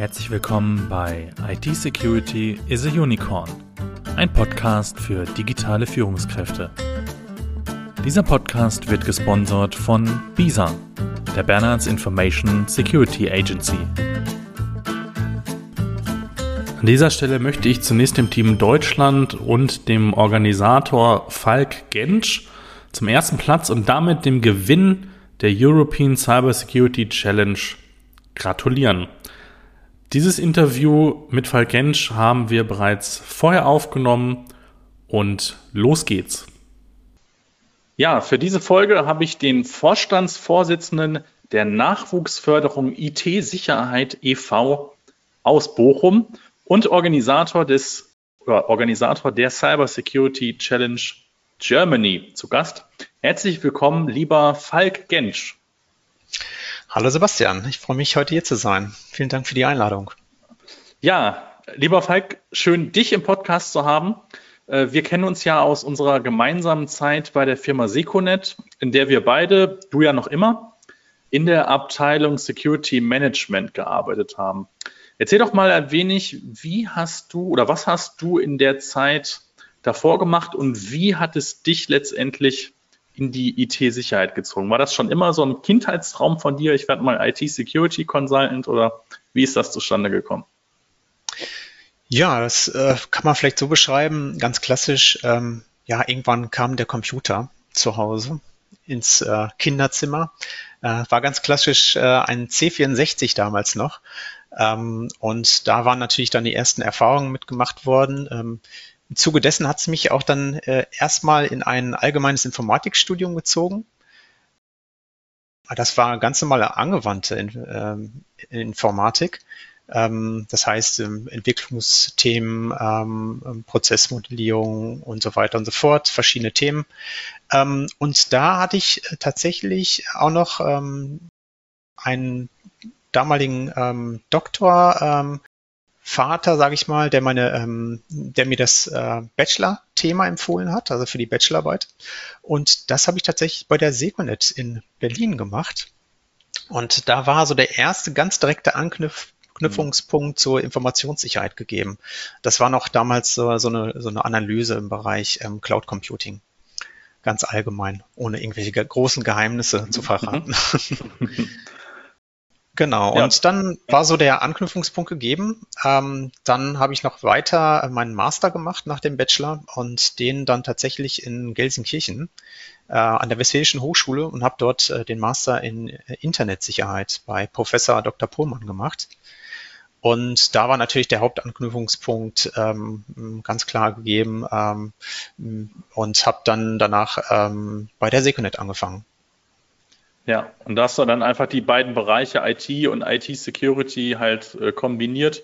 Herzlich willkommen bei IT Security is a Unicorn, ein Podcast für digitale Führungskräfte. Dieser Podcast wird gesponsert von BISA, der Bernards Information Security Agency. An dieser Stelle möchte ich zunächst dem Team Deutschland und dem Organisator Falk Gensch zum ersten Platz und damit dem Gewinn der European Cybersecurity Challenge gratulieren. Dieses Interview mit Falk Gensch haben wir bereits vorher aufgenommen und los geht's. Ja, für diese Folge habe ich den Vorstandsvorsitzenden der Nachwuchsförderung IT-Sicherheit e.V. aus Bochum und Organisator des Organisator der Cyber Security Challenge Germany zu Gast. Herzlich willkommen, lieber Falk Gensch. Hallo Sebastian, ich freue mich, heute hier zu sein. Vielen Dank für die Einladung. Ja, lieber Falk, schön, dich im Podcast zu haben. Äh, wir kennen uns ja aus unserer gemeinsamen Zeit bei der Firma Seconet, in der wir beide, du ja noch immer, in der Abteilung Security Management gearbeitet haben. Erzähl doch mal ein wenig, wie hast du oder was hast du in der Zeit davor gemacht und wie hat es dich letztendlich in die IT-Sicherheit gezogen? War das schon immer so ein Kindheitstraum von dir? Ich werde mal IT-Security Consultant oder wie ist das zustande gekommen? Ja, das äh, kann man vielleicht so beschreiben, ganz klassisch. Ähm, ja, irgendwann kam der Computer zu Hause ins äh, Kinderzimmer. Äh, war ganz klassisch äh, ein C64 damals noch. Ähm, und da waren natürlich dann die ersten Erfahrungen mitgemacht worden. Ähm, im Zuge dessen hat es mich auch dann äh, erstmal in ein allgemeines Informatikstudium gezogen. Das war ganz normale angewandte ähm, Informatik. Ähm, das heißt, ähm, Entwicklungsthemen, ähm, Prozessmodellierung und so weiter und so fort, verschiedene Themen. Ähm, und da hatte ich tatsächlich auch noch ähm, einen damaligen Doktor, Vater, sage ich mal, der meine, ähm, der mir das äh, Bachelor-Thema empfohlen hat, also für die Bachelorarbeit. Und das habe ich tatsächlich bei der Seconet in Berlin gemacht. Und da war so der erste ganz direkte Anknüpfungspunkt mhm. zur Informationssicherheit gegeben. Das war noch damals so, so, eine, so eine Analyse im Bereich ähm, Cloud Computing. Ganz allgemein, ohne irgendwelche großen Geheimnisse zu verraten. Genau, ja. und dann war so der Anknüpfungspunkt gegeben. Ähm, dann habe ich noch weiter meinen Master gemacht nach dem Bachelor und den dann tatsächlich in Gelsenkirchen äh, an der Westfälischen Hochschule und habe dort äh, den Master in äh, Internetsicherheit bei Professor Dr. Pohlmann gemacht. Und da war natürlich der Hauptanknüpfungspunkt ähm, ganz klar gegeben ähm, und habe dann danach ähm, bei der Seconet angefangen. Ja, und da hast du dann einfach die beiden Bereiche IT und IT-Security halt äh, kombiniert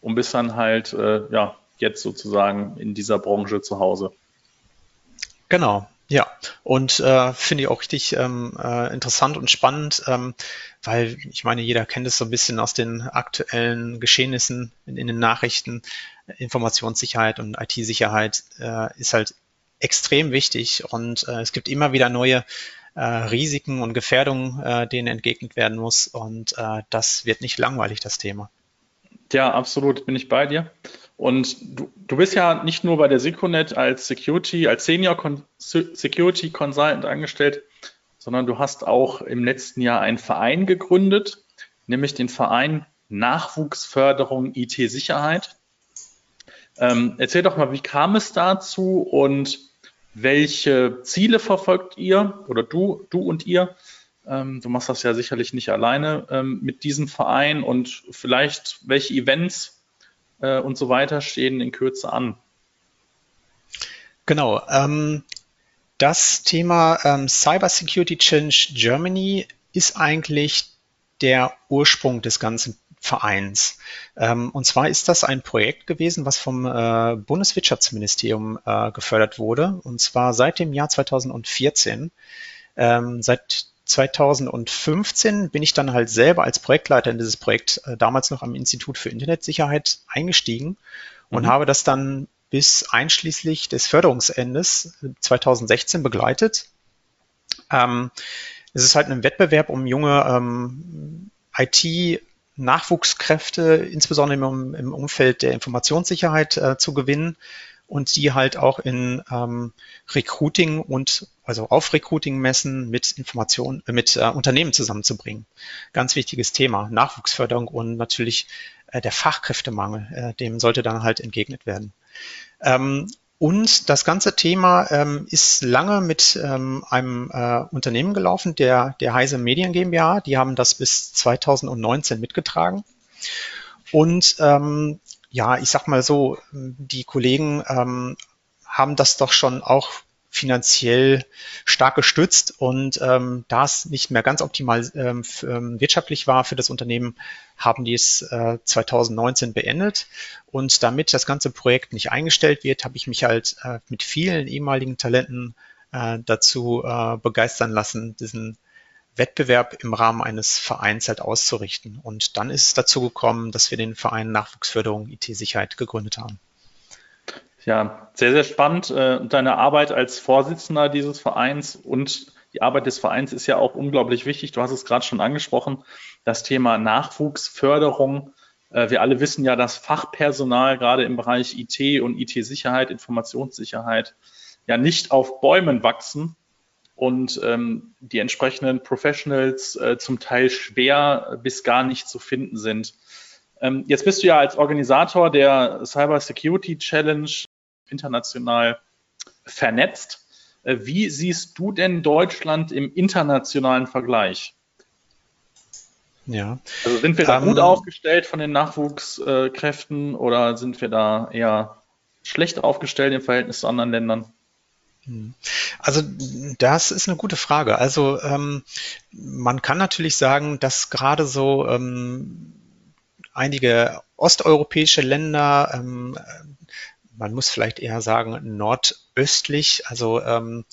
und bist dann halt äh, ja jetzt sozusagen in dieser Branche zu Hause. Genau, ja, und äh, finde ich auch richtig ähm, äh, interessant und spannend, ähm, weil ich meine, jeder kennt es so ein bisschen aus den aktuellen Geschehnissen in, in den Nachrichten. Informationssicherheit und IT-Sicherheit äh, ist halt extrem wichtig und äh, es gibt immer wieder neue äh, Risiken und Gefährdungen, äh, denen entgegnet werden muss. Und äh, das wird nicht langweilig, das Thema. Ja, absolut, bin ich bei dir. Und du, du bist ja nicht nur bei der Seconet als Security, als Senior Con Security Consultant angestellt, sondern du hast auch im letzten Jahr einen Verein gegründet, nämlich den Verein Nachwuchsförderung IT-Sicherheit. Ähm, erzähl doch mal, wie kam es dazu und welche Ziele verfolgt ihr oder du, du und ihr? Ähm, du machst das ja sicherlich nicht alleine ähm, mit diesem Verein und vielleicht welche Events äh, und so weiter stehen in Kürze an. Genau. Ähm, das Thema ähm, Cyber Security Change Germany ist eigentlich der Ursprung des ganzen Vereins. Ähm, und zwar ist das ein Projekt gewesen, was vom äh, Bundeswirtschaftsministerium äh, gefördert wurde, und zwar seit dem Jahr 2014. Ähm, seit 2015 bin ich dann halt selber als Projektleiter in dieses Projekt äh, damals noch am Institut für Internetsicherheit eingestiegen und mhm. habe das dann bis einschließlich des Förderungsendes 2016 begleitet. Ähm, es ist halt ein Wettbewerb um junge ähm, IT Nachwuchskräfte, insbesondere im, im Umfeld der Informationssicherheit äh, zu gewinnen und die halt auch in ähm, Recruiting und also auf Recruiting-Messen mit Informationen, äh, mit äh, Unternehmen zusammenzubringen. Ganz wichtiges Thema, Nachwuchsförderung und natürlich äh, der Fachkräftemangel, äh, dem sollte dann halt entgegnet werden. Ähm, und das ganze Thema ähm, ist lange mit ähm, einem äh, Unternehmen gelaufen, der, der Heise Medien GmbH. Die haben das bis 2019 mitgetragen. Und ähm, ja, ich sag mal so, die Kollegen ähm, haben das doch schon auch finanziell stark gestützt und ähm, da es nicht mehr ganz optimal ähm, ähm, wirtschaftlich war für das Unternehmen, haben die es äh, 2019 beendet und damit das ganze Projekt nicht eingestellt wird, habe ich mich halt äh, mit vielen ehemaligen Talenten äh, dazu äh, begeistern lassen, diesen Wettbewerb im Rahmen eines Vereins halt auszurichten. Und dann ist es dazu gekommen, dass wir den Verein Nachwuchsförderung IT-Sicherheit gegründet haben. Ja, sehr, sehr spannend. Äh, deine Arbeit als Vorsitzender dieses Vereins und die Arbeit des Vereins ist ja auch unglaublich wichtig. Du hast es gerade schon angesprochen, das Thema Nachwuchsförderung. Äh, wir alle wissen ja, dass Fachpersonal gerade im Bereich IT und IT-Sicherheit, Informationssicherheit ja nicht auf Bäumen wachsen und ähm, die entsprechenden Professionals äh, zum Teil schwer bis gar nicht zu finden sind. Ähm, jetzt bist du ja als Organisator der Cyber Security Challenge international vernetzt. Äh, wie siehst du denn Deutschland im internationalen Vergleich? Ja. Also sind wir da um, gut ähm, aufgestellt von den Nachwuchskräften oder sind wir da eher schlecht aufgestellt im Verhältnis zu anderen Ländern? Hm. Also das ist eine gute Frage. Also ähm, man kann natürlich sagen, dass gerade so ähm, einige osteuropäische Länder, ähm, man muss vielleicht eher sagen nordöstlich, also ähm,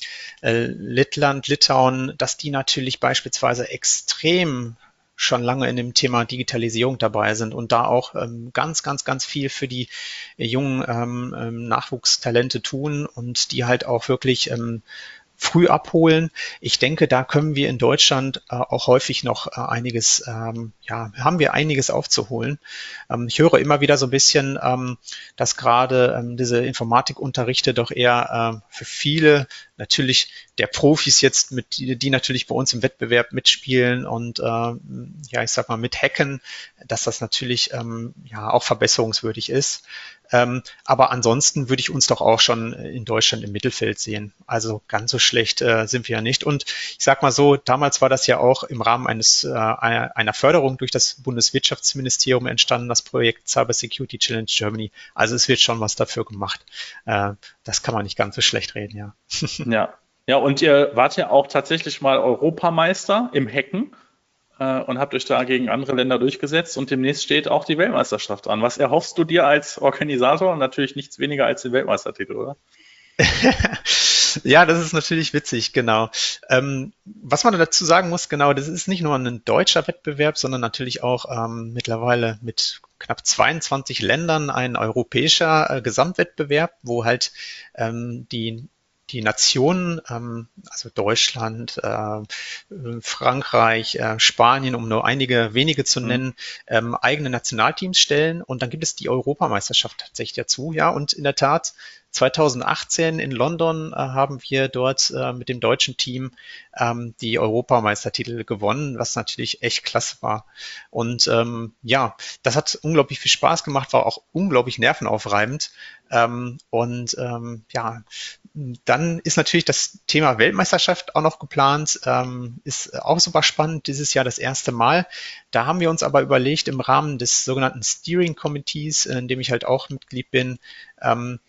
äh, Lettland, Litauen, dass die natürlich beispielsweise extrem schon lange in dem Thema Digitalisierung dabei sind und da auch ähm, ganz, ganz, ganz viel für die jungen ähm, ähm Nachwuchstalente tun und die halt auch wirklich ähm, früh abholen. Ich denke, da können wir in Deutschland äh, auch häufig noch äh, einiges, ähm, ja, haben wir einiges aufzuholen. Ähm, ich höre immer wieder so ein bisschen, ähm, dass gerade ähm, diese Informatikunterrichte doch eher äh, für viele natürlich der Profis jetzt mit, die, die natürlich bei uns im Wettbewerb mitspielen und äh, ja, ich sag mal mit Hacken, dass das natürlich ähm, ja auch verbesserungswürdig ist. Ähm, aber ansonsten würde ich uns doch auch schon in Deutschland im Mittelfeld sehen. Also ganz so schlecht äh, sind wir ja nicht. Und ich sage mal so, damals war das ja auch im Rahmen eines äh, einer Förderung durch das Bundeswirtschaftsministerium entstanden, das Projekt Cyber Security Challenge Germany. Also es wird schon was dafür gemacht. Äh, das kann man nicht ganz so schlecht reden, ja. Ja. Ja, und ihr wart ja auch tatsächlich mal Europameister im Hacken äh, und habt euch da gegen andere Länder durchgesetzt und demnächst steht auch die Weltmeisterschaft an. Was erhoffst du dir als Organisator? Natürlich nichts weniger als den Weltmeistertitel, oder? ja, das ist natürlich witzig, genau. Ähm, was man dazu sagen muss, genau, das ist nicht nur ein deutscher Wettbewerb, sondern natürlich auch ähm, mittlerweile mit knapp 22 Ländern ein europäischer äh, Gesamtwettbewerb, wo halt ähm, die die Nationen, ähm, also Deutschland, äh, Frankreich, äh, Spanien, um nur einige wenige zu mhm. nennen, ähm, eigene Nationalteams stellen. Und dann gibt es die Europameisterschaft tatsächlich dazu. Ja, und in der Tat 2018 in London äh, haben wir dort äh, mit dem deutschen Team ähm, die Europameistertitel gewonnen, was natürlich echt klasse war. Und ähm, ja, das hat unglaublich viel Spaß gemacht, war auch unglaublich nervenaufreibend. Ähm, und ähm, ja, dann ist natürlich das Thema Weltmeisterschaft auch noch geplant, ähm, ist auch super spannend, dieses Jahr das erste Mal. Da haben wir uns aber überlegt, im Rahmen des sogenannten Steering Committees, in dem ich halt auch Mitglied bin, ähm,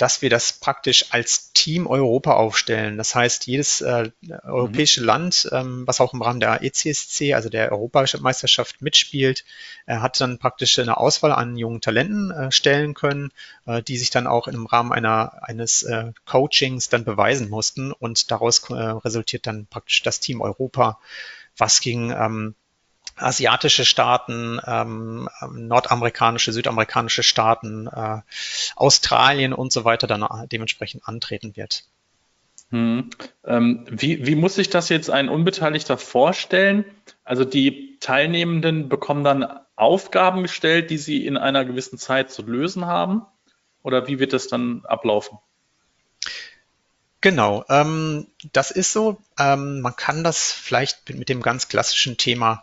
dass wir das praktisch als Team Europa aufstellen. Das heißt, jedes äh, europäische mhm. Land, ähm, was auch im Rahmen der ECSC, also der Europameisterschaft mitspielt, äh, hat dann praktisch eine Auswahl an jungen Talenten äh, stellen können, äh, die sich dann auch im Rahmen einer, eines äh, Coachings dann beweisen mussten. Und daraus äh, resultiert dann praktisch das Team Europa, was gegen ähm, asiatische Staaten, ähm, nordamerikanische, südamerikanische Staaten, äh, Australien und so weiter dann dementsprechend antreten wird. Hm. Ähm, wie, wie muss sich das jetzt ein Unbeteiligter vorstellen? Also die Teilnehmenden bekommen dann Aufgaben gestellt, die sie in einer gewissen Zeit zu lösen haben? Oder wie wird das dann ablaufen? Genau, ähm, das ist so. Ähm, man kann das vielleicht mit, mit dem ganz klassischen Thema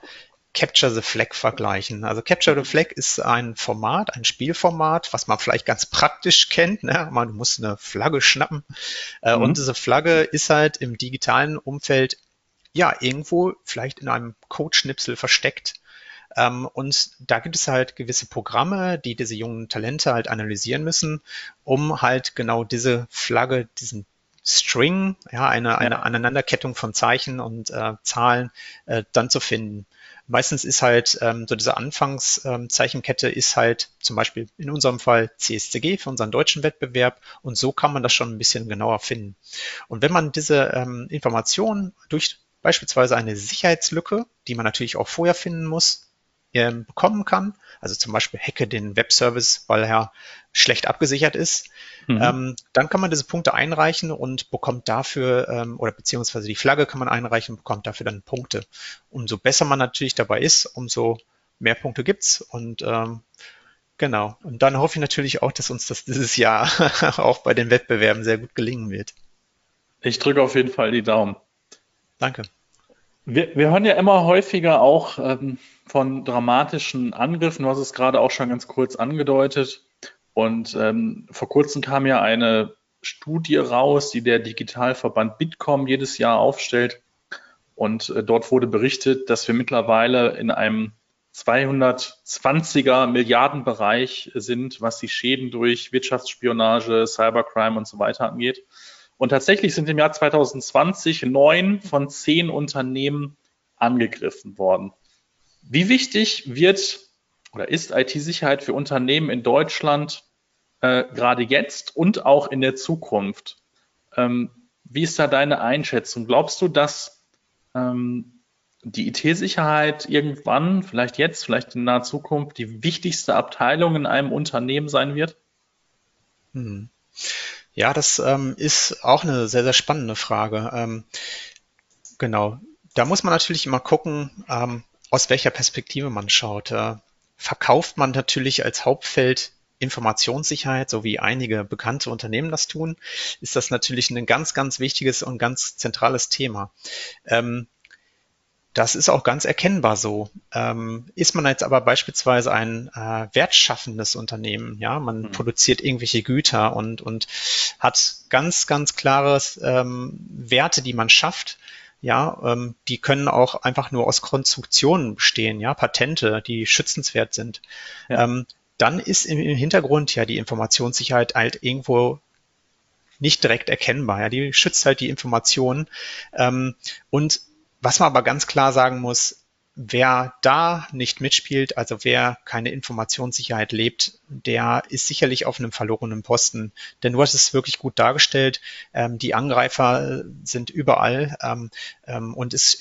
Capture the Flag vergleichen. Also Capture the Flag ist ein Format, ein Spielformat, was man vielleicht ganz praktisch kennt. Ne? Man muss eine Flagge schnappen. Äh, mhm. Und diese Flagge ist halt im digitalen Umfeld ja irgendwo vielleicht in einem Codeschnipsel versteckt. Ähm, und da gibt es halt gewisse Programme, die diese jungen Talente halt analysieren müssen, um halt genau diese Flagge, diesen String, ja, eine, eine Aneinanderkettung von Zeichen und äh, Zahlen äh, dann zu finden. Meistens ist halt ähm, so diese Anfangszeichenkette ähm, ist halt zum Beispiel in unserem Fall CSCG für unseren deutschen Wettbewerb und so kann man das schon ein bisschen genauer finden. Und wenn man diese ähm, Informationen durch beispielsweise eine Sicherheitslücke, die man natürlich auch vorher finden muss, ähm, bekommen kann, also zum Beispiel hacke den Webservice, weil er schlecht abgesichert ist, mhm. ähm, dann kann man diese Punkte einreichen und bekommt dafür, ähm, oder beziehungsweise die Flagge kann man einreichen und bekommt dafür dann Punkte. Umso besser man natürlich dabei ist, umso mehr Punkte gibt's und ähm, Genau. Und dann hoffe ich natürlich auch, dass uns das dieses Jahr auch bei den Wettbewerben sehr gut gelingen wird. Ich drücke auf jeden Fall die Daumen. Danke. Wir, wir hören ja immer häufiger auch ähm, von dramatischen Angriffen. Du hast es gerade auch schon ganz kurz angedeutet. Und ähm, vor kurzem kam ja eine Studie raus, die der Digitalverband Bitkom jedes Jahr aufstellt. Und äh, dort wurde berichtet, dass wir mittlerweile in einem 220er Milliardenbereich sind, was die Schäden durch Wirtschaftsspionage, Cybercrime und so weiter angeht. Und tatsächlich sind im Jahr 2020 neun von zehn Unternehmen angegriffen worden. Wie wichtig wird oder ist IT-Sicherheit für Unternehmen in Deutschland äh, gerade jetzt und auch in der Zukunft. Ähm, wie ist da deine Einschätzung? Glaubst du, dass ähm, die IT-Sicherheit irgendwann, vielleicht jetzt, vielleicht in naher Zukunft, die wichtigste Abteilung in einem Unternehmen sein wird? Hm. Ja, das ähm, ist auch eine sehr, sehr spannende Frage. Ähm, genau. Da muss man natürlich immer gucken, ähm, aus welcher Perspektive man schaut. Äh, verkauft man natürlich als Hauptfeld Informationssicherheit, so wie einige bekannte Unternehmen das tun, ist das natürlich ein ganz, ganz wichtiges und ganz zentrales Thema. Ähm, das ist auch ganz erkennbar so. Ähm, ist man jetzt aber beispielsweise ein äh, wertschaffendes Unternehmen, ja, man mhm. produziert irgendwelche Güter und, und hat ganz, ganz klare ähm, Werte, die man schafft, ja, ähm, die können auch einfach nur aus Konstruktionen bestehen, ja, Patente, die schützenswert sind. Ja. Ähm, dann ist im, Hintergrund ja die Informationssicherheit halt irgendwo nicht direkt erkennbar. Ja, die schützt halt die Informationen. Ähm, und was man aber ganz klar sagen muss, wer da nicht mitspielt, also wer keine Informationssicherheit lebt, der ist sicherlich auf einem verlorenen Posten. Denn du hast es wirklich gut dargestellt. Ähm, die Angreifer sind überall ähm, ähm, und es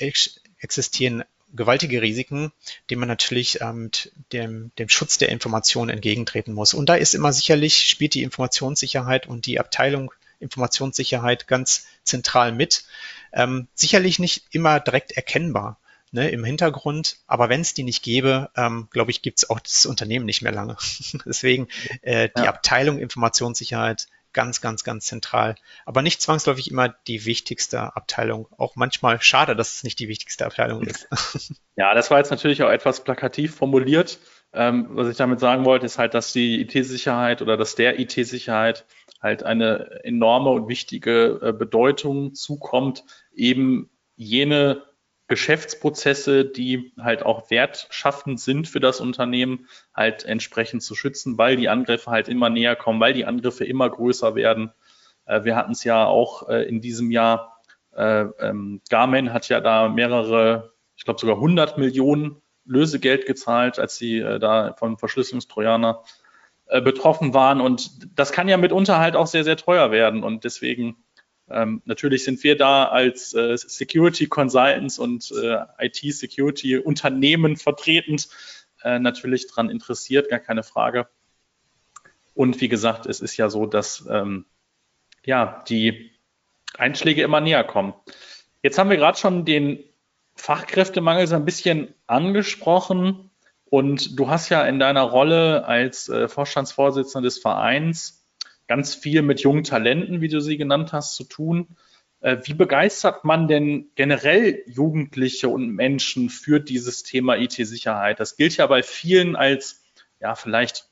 existieren gewaltige Risiken, denen man natürlich ähm, dem, dem Schutz der Information entgegentreten muss. Und da ist immer sicherlich, spielt die Informationssicherheit und die Abteilung Informationssicherheit ganz zentral mit. Ähm, sicherlich nicht immer direkt erkennbar ne, im Hintergrund, aber wenn es die nicht gäbe, ähm, glaube ich, gibt es auch das Unternehmen nicht mehr lange. Deswegen äh, die ja. Abteilung Informationssicherheit ganz, ganz, ganz zentral. Aber nicht zwangsläufig immer die wichtigste Abteilung. Auch manchmal schade, dass es nicht die wichtigste Abteilung ist. Ja, das war jetzt natürlich auch etwas plakativ formuliert. Ähm, was ich damit sagen wollte, ist halt, dass die IT-Sicherheit oder dass der IT-Sicherheit halt eine enorme und wichtige äh, Bedeutung zukommt, eben jene Geschäftsprozesse, die halt auch wertschaffend sind für das Unternehmen, halt entsprechend zu schützen, weil die Angriffe halt immer näher kommen, weil die Angriffe immer größer werden. Äh, wir hatten es ja auch äh, in diesem Jahr, äh, ähm, Garmin hat ja da mehrere, ich glaube sogar 100 Millionen Lösegeld gezahlt, als sie da vom Verschlüsselungstrojaner betroffen waren. Und das kann ja mitunter halt auch sehr, sehr teuer werden. Und deswegen ähm, natürlich sind wir da als äh, Security Consultants und äh, IT-Security Unternehmen vertretend äh, natürlich daran interessiert, gar keine Frage. Und wie gesagt, es ist ja so, dass ähm, ja die Einschläge immer näher kommen. Jetzt haben wir gerade schon den Fachkräftemangel so ein bisschen angesprochen und du hast ja in deiner Rolle als äh, Vorstandsvorsitzender des Vereins ganz viel mit jungen Talenten, wie du sie genannt hast, zu tun. Äh, wie begeistert man denn generell Jugendliche und Menschen für dieses Thema IT-Sicherheit? Das gilt ja bei vielen als, ja, vielleicht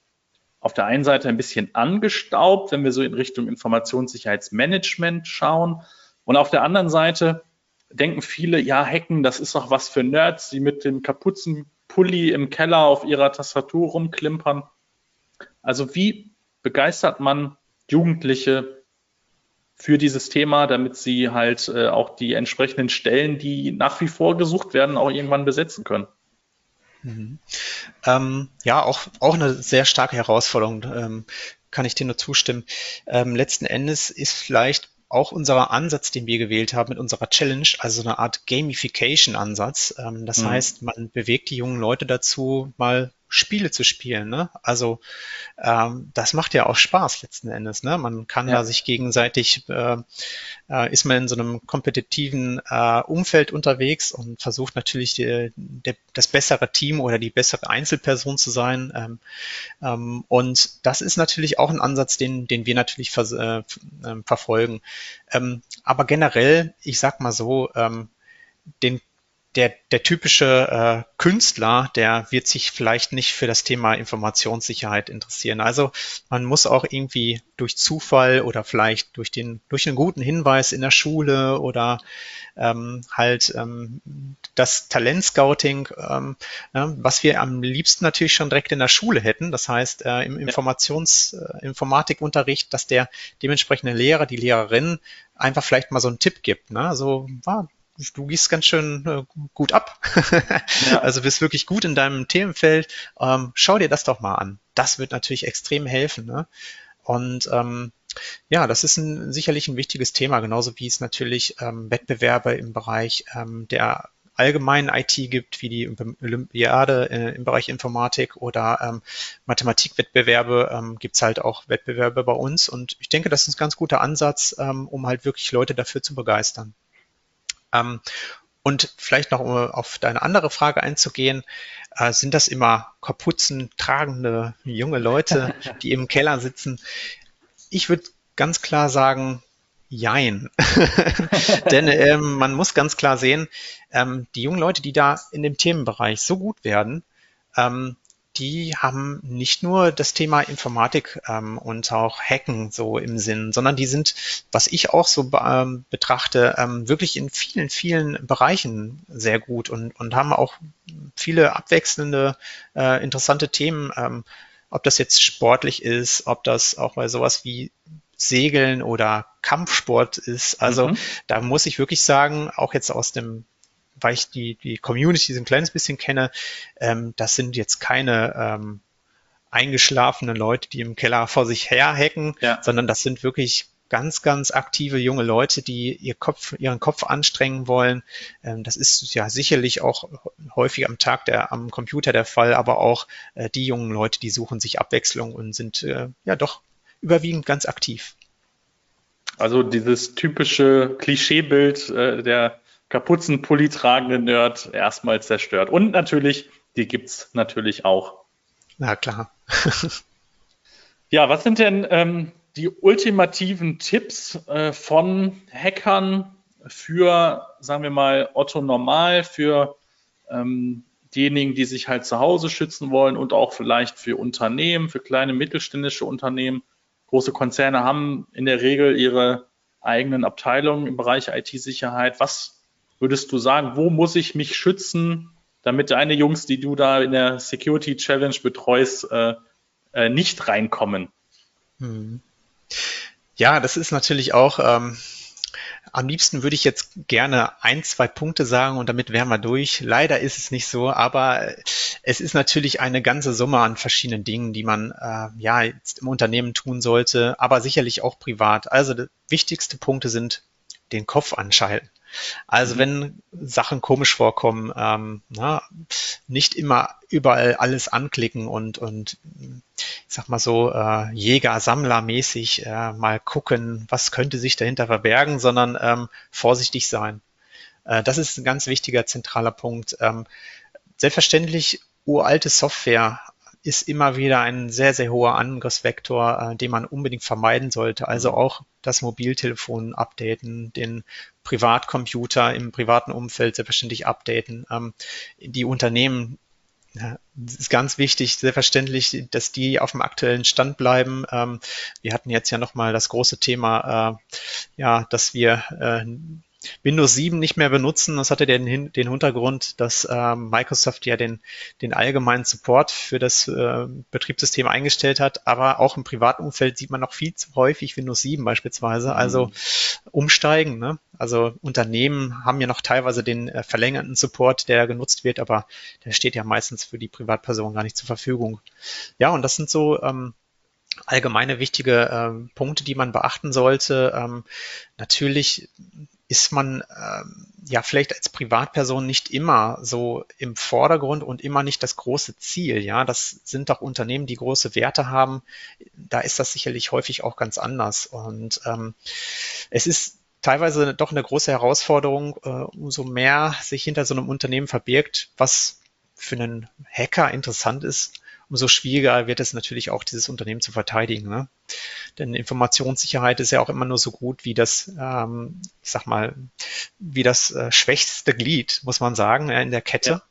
auf der einen Seite ein bisschen angestaubt, wenn wir so in Richtung Informationssicherheitsmanagement schauen. Und auf der anderen Seite denken viele, ja, Hacken, das ist doch was für Nerds, die mit dem Kapuzenpulli im Keller auf ihrer Tastatur rumklimpern. Also wie begeistert man Jugendliche für dieses Thema, damit sie halt äh, auch die entsprechenden Stellen, die nach wie vor gesucht werden, auch irgendwann besetzen können? Mhm. Ähm, ja, auch, auch eine sehr starke Herausforderung, ähm, kann ich dir nur zustimmen. Ähm, letzten Endes ist vielleicht auch unser Ansatz, den wir gewählt haben mit unserer Challenge, also eine Art Gamification-Ansatz. Ähm, das mhm. heißt, man bewegt die jungen Leute dazu, mal Spiele zu spielen. Ne? Also ähm, das macht ja auch Spaß letzten Endes. Ne? Man kann ja. da sich gegenseitig, äh, äh, ist man in so einem kompetitiven äh, Umfeld unterwegs und versucht natürlich die, die, das bessere Team oder die bessere Einzelperson zu sein. Ähm, ähm, und das ist natürlich auch ein Ansatz, den, den wir natürlich ver äh, ähm, verfolgen. Ähm, aber generell, ich sag mal so, ähm, den der, der typische äh, Künstler, der wird sich vielleicht nicht für das Thema Informationssicherheit interessieren. Also man muss auch irgendwie durch Zufall oder vielleicht durch den durch einen guten Hinweis in der Schule oder ähm, halt ähm, das Talentscouting, ähm, ja, was wir am liebsten natürlich schon direkt in der Schule hätten. Das heißt äh, im Informations äh, Informatikunterricht, dass der dementsprechende Lehrer, die Lehrerin einfach vielleicht mal so einen Tipp gibt. Ne? Also ah, du gehst ganz schön äh, gut ab. ja. Also bist wirklich gut in deinem Themenfeld. Ähm, schau dir das doch mal an. Das wird natürlich extrem helfen. Ne? Und ähm, ja, das ist ein, sicherlich ein wichtiges Thema, genauso wie es natürlich ähm, Wettbewerbe im Bereich ähm, der allgemeinen IT gibt, wie die Olympiade äh, im Bereich Informatik oder ähm, Mathematikwettbewerbe, ähm, gibt es halt auch Wettbewerbe bei uns. Und ich denke, das ist ein ganz guter Ansatz, ähm, um halt wirklich Leute dafür zu begeistern. Ähm, und vielleicht noch, um auf deine andere Frage einzugehen, äh, sind das immer Kapuzen tragende junge Leute, die im Keller sitzen? Ich würde ganz klar sagen, jein. Denn ähm, man muss ganz klar sehen, ähm, die jungen Leute, die da in dem Themenbereich so gut werden, ähm, die haben nicht nur das Thema Informatik ähm, und auch Hacken so im Sinn, sondern die sind, was ich auch so ähm, betrachte, ähm, wirklich in vielen, vielen Bereichen sehr gut und, und haben auch viele abwechselnde, äh, interessante Themen, ähm, ob das jetzt sportlich ist, ob das auch bei sowas wie Segeln oder Kampfsport ist. Also mhm. da muss ich wirklich sagen, auch jetzt aus dem weil ich die, die Community so ein kleines bisschen kenne, ähm, das sind jetzt keine ähm, eingeschlafenen Leute, die im Keller vor sich her hacken, ja. sondern das sind wirklich ganz, ganz aktive junge Leute, die ihr Kopf, ihren Kopf anstrengen wollen. Ähm, das ist ja sicherlich auch häufig am Tag der, am Computer der Fall, aber auch äh, die jungen Leute, die suchen sich Abwechslung und sind äh, ja doch überwiegend ganz aktiv. Also dieses typische Klischeebild äh, der Kapuzenpulli tragende Nerd erstmal zerstört. Und natürlich, die gibt's natürlich auch. Na klar. ja, was sind denn ähm, die ultimativen Tipps äh, von Hackern für, sagen wir mal, Otto Normal, für ähm, diejenigen, die sich halt zu Hause schützen wollen und auch vielleicht für Unternehmen, für kleine mittelständische Unternehmen. Große Konzerne haben in der Regel ihre eigenen Abteilungen im Bereich IT-Sicherheit. Was würdest du sagen, wo muss ich mich schützen, damit deine Jungs, die du da in der Security Challenge betreust, äh, äh, nicht reinkommen? Hm. Ja, das ist natürlich auch, ähm, am liebsten würde ich jetzt gerne ein, zwei Punkte sagen und damit wären wir durch. Leider ist es nicht so, aber es ist natürlich eine ganze Summe an verschiedenen Dingen, die man äh, ja jetzt im Unternehmen tun sollte, aber sicherlich auch privat. Also wichtigste Punkte sind den Kopf anschalten. Also mhm. wenn Sachen komisch vorkommen, ähm, na, nicht immer überall alles anklicken und, und ich sag mal so, äh, Jäger-Sammler-mäßig äh, mal gucken, was könnte sich dahinter verbergen, sondern ähm, vorsichtig sein. Äh, das ist ein ganz wichtiger zentraler Punkt. Ähm, selbstverständlich uralte Software ist immer wieder ein sehr, sehr hoher Angriffsvektor, äh, den man unbedingt vermeiden sollte. Also mhm. auch das Mobiltelefon updaten, den Privatcomputer im privaten Umfeld selbstverständlich updaten. Ähm, die Unternehmen ja, ist ganz wichtig, selbstverständlich, dass die auf dem aktuellen Stand bleiben. Ähm, wir hatten jetzt ja nochmal das große Thema, äh, ja, dass wir äh, Windows 7 nicht mehr benutzen. Das hatte den, den Hintergrund, dass äh, Microsoft ja den, den allgemeinen Support für das äh, Betriebssystem eingestellt hat. Aber auch im privaten Umfeld sieht man noch viel zu häufig Windows 7 beispielsweise. Mhm. Also umsteigen. Ne? Also Unternehmen haben ja noch teilweise den äh, verlängerten Support, der genutzt wird, aber der steht ja meistens für die Privatperson gar nicht zur Verfügung. Ja, und das sind so ähm, allgemeine wichtige ähm, Punkte, die man beachten sollte. Ähm, natürlich ist man ähm, ja vielleicht als Privatperson nicht immer so im Vordergrund und immer nicht das große Ziel. Ja, das sind doch Unternehmen, die große Werte haben. Da ist das sicherlich häufig auch ganz anders. Und ähm, es ist teilweise doch eine große Herausforderung, äh, umso mehr sich hinter so einem Unternehmen verbirgt, was für einen Hacker interessant ist, umso schwieriger wird es natürlich auch, dieses Unternehmen zu verteidigen. Ne? Denn Informationssicherheit ist ja auch immer nur so gut wie das, ähm, ich sag mal, wie das äh, schwächste Glied, muss man sagen, in der Kette. Ja.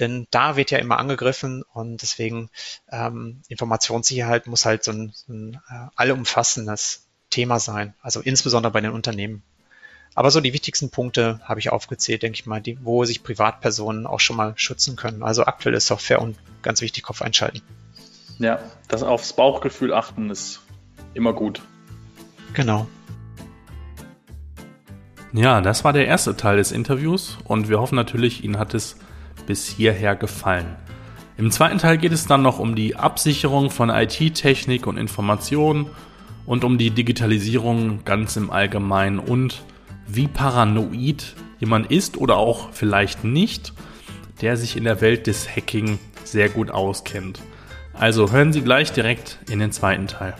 Denn da wird ja immer angegriffen und deswegen ähm, Informationssicherheit muss halt so ein, so ein äh, allumfassendes Thema sein, also insbesondere bei den Unternehmen. Aber so die wichtigsten Punkte habe ich aufgezählt, denke ich mal, die, wo sich Privatpersonen auch schon mal schützen können. Also aktuelle Software und ganz wichtig Kopf einschalten. Ja, das aufs Bauchgefühl achten ist immer gut. Genau. Ja, das war der erste Teil des Interviews und wir hoffen natürlich, Ihnen hat es bis hierher gefallen. Im zweiten Teil geht es dann noch um die Absicherung von IT-Technik und Informationen und um die Digitalisierung ganz im Allgemeinen und wie paranoid jemand ist oder auch vielleicht nicht, der sich in der Welt des Hacking sehr gut auskennt. Also hören Sie gleich direkt in den zweiten Teil.